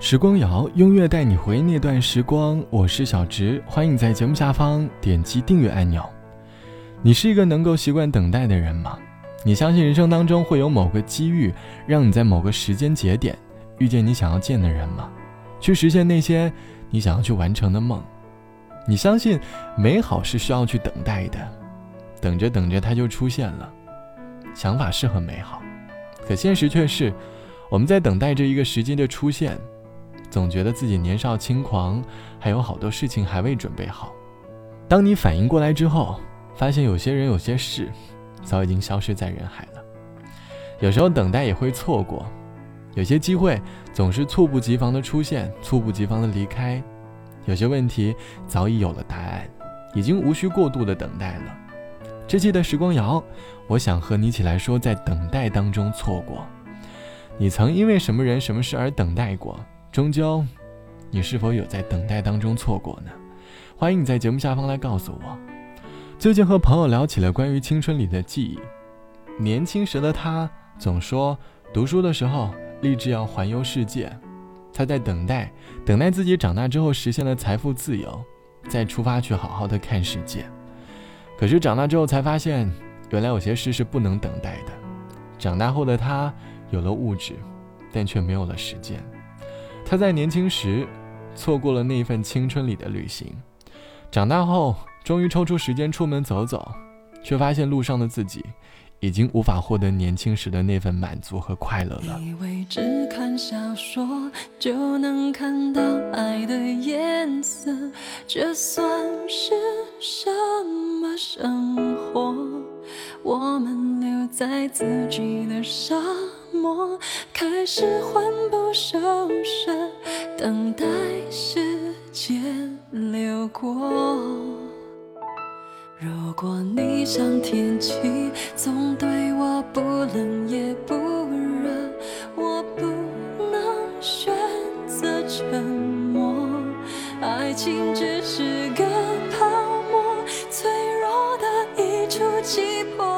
时光谣，音乐带你回那段时光。我是小直，欢迎在节目下方点击订阅按钮。你是一个能够习惯等待的人吗？你相信人生当中会有某个机遇，让你在某个时间节点遇见你想要见的人吗？去实现那些你想要去完成的梦？你相信美好是需要去等待的，等着等着它就出现了。想法是很美好，可现实却是，我们在等待着一个时机的出现。总觉得自己年少轻狂，还有好多事情还未准备好。当你反应过来之后，发现有些人、有些事，早已经消失在人海了。有时候等待也会错过，有些机会总是猝不及防的出现，猝不及防的离开。有些问题早已有了答案，已经无需过度的等待了。这期的时光谣，我想和你一起来说，在等待当中错过，你曾因为什么人、什么事而等待过？终究，你是否有在等待当中错过呢？欢迎你在节目下方来告诉我。最近和朋友聊起了关于青春里的记忆。年轻时的他总说，读书的时候立志要环游世界。他在等待，等待自己长大之后实现了财富自由，再出发去好好的看世界。可是长大之后才发现，原来有些事是不能等待的。长大后的他有了物质，但却没有了时间。他在年轻时错过了那份青春里的旅行，长大后终于抽出时间出门走走，却发现路上的自己已经无法获得年轻时的那份满足和快乐了。以为只看小说就能看到爱的颜色，这算是什么生活？我们留在自己的沙默，开始魂不守舍，等待时间流过。如果你像天气，总对我不冷也不热，我不能选择沉默。爱情只是个泡沫，脆弱的一触即破。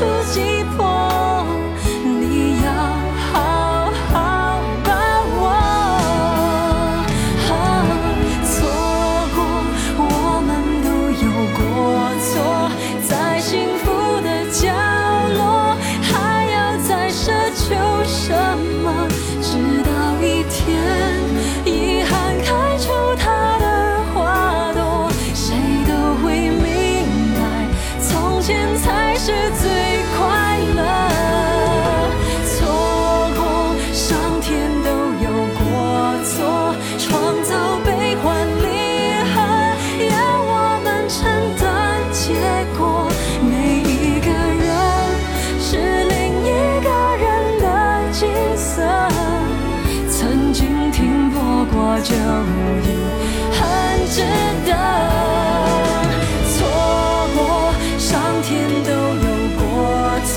触即都有过错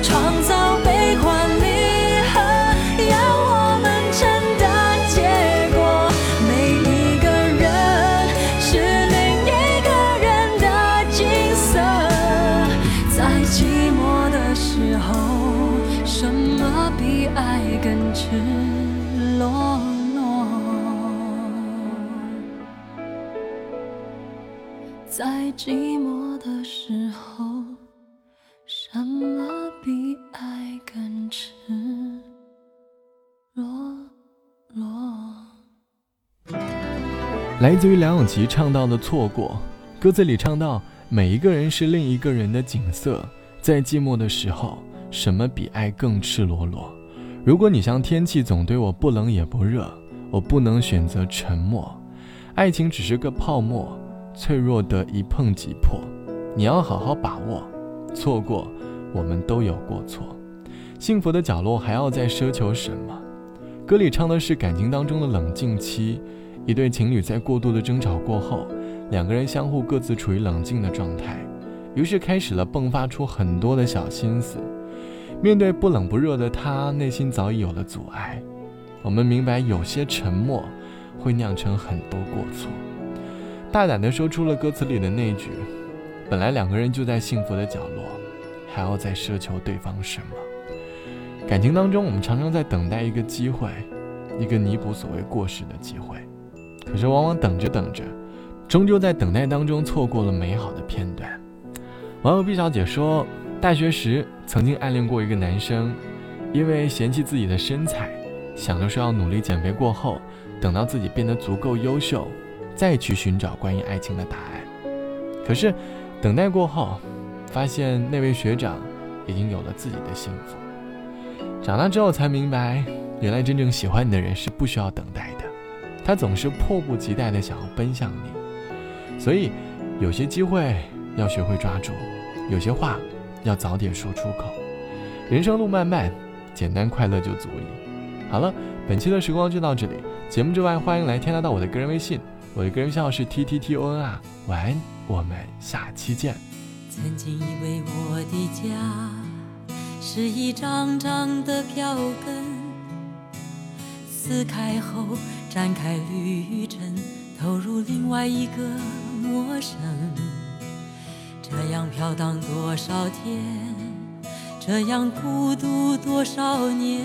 创造悲欢离合要我们承担结果。每一个人是另一个人的景色在寂寞的时候什么比爱更赤裸裸？在寂寞的时候。什么比爱更赤裸裸？来自于梁咏琪唱到的《错过》，歌词里唱到：每一个人是另一个人的景色，在寂寞的时候，什么比爱更赤裸裸？如果你像天气，总对我不冷也不热，我不能选择沉默。爱情只是个泡沫，脆弱的一碰即破。你要好好把握，错过，我们都有过错。幸福的角落还要再奢求什么？歌里唱的是感情当中的冷静期，一对情侣在过度的争吵过后，两个人相互各自处于冷静的状态，于是开始了迸发出很多的小心思。面对不冷不热的他，内心早已有了阻碍。我们明白，有些沉默会酿成很多过错。大胆地说出了歌词里的那句：“本来两个人就在幸福的角落，还要再奢求对方什么？”感情当中，我们常常在等待一个机会，一个弥补所谓过失的机会。可是，往往等着等着，终究在等待当中错过了美好的片段。网友毕小姐说。大学时曾经暗恋过一个男生，因为嫌弃自己的身材，想着说要努力减肥过后，等到自己变得足够优秀，再去寻找关于爱情的答案。可是，等待过后，发现那位学长已经有了自己的幸福。长大之后才明白，原来真正喜欢你的人是不需要等待的，他总是迫不及待的想要奔向你。所以，有些机会要学会抓住，有些话。要早点说出口。人生路漫漫，简单快乐就足矣。好了，本期的时光就到这里。节目之外，欢迎来添加到我的个人微信，我的个人号是 t t t o n 啊。晚安，我们下期见。曾经以为我的家是一张张的票根，撕开后展开旅程，投入另外一个陌生。这样飘荡多少天，这样孤独多少年，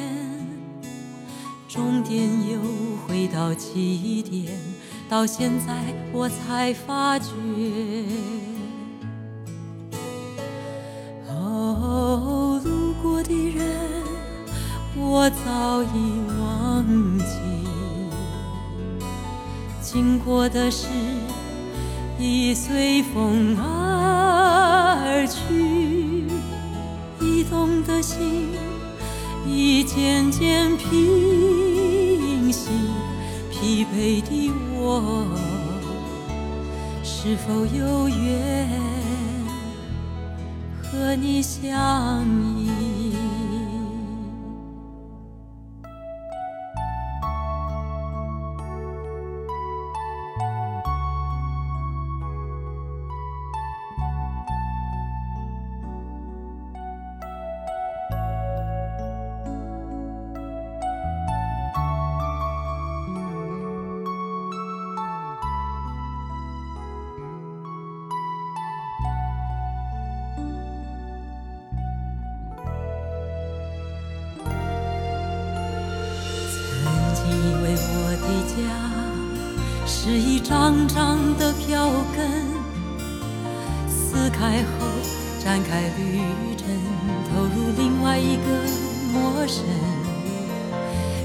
终点又回到起点，到现在我才发觉。哦，路过的人我早已忘记，经过的事已随风而。去，移动的心已渐渐平，疲惫的我是否有缘和你相依？是一张张的票根，撕开后展开旅程，投入另外一个陌生。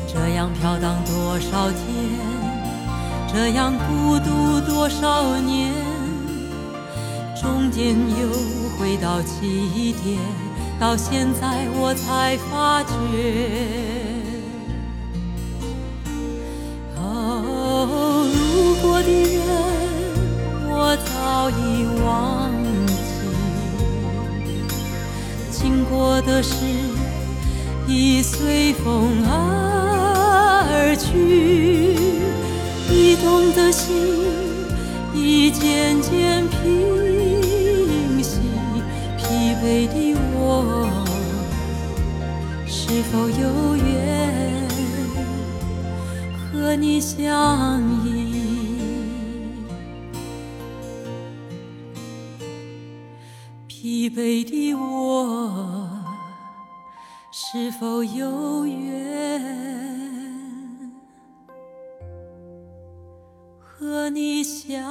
这样飘荡多少天，这样孤独多少年，终点又回到起点，到现在我才发觉。的人，我早已忘记，经过的事已随风而去，驿动的心已渐渐平息，疲惫的我是否有缘和你相依？北的我是否有缘和你相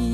依？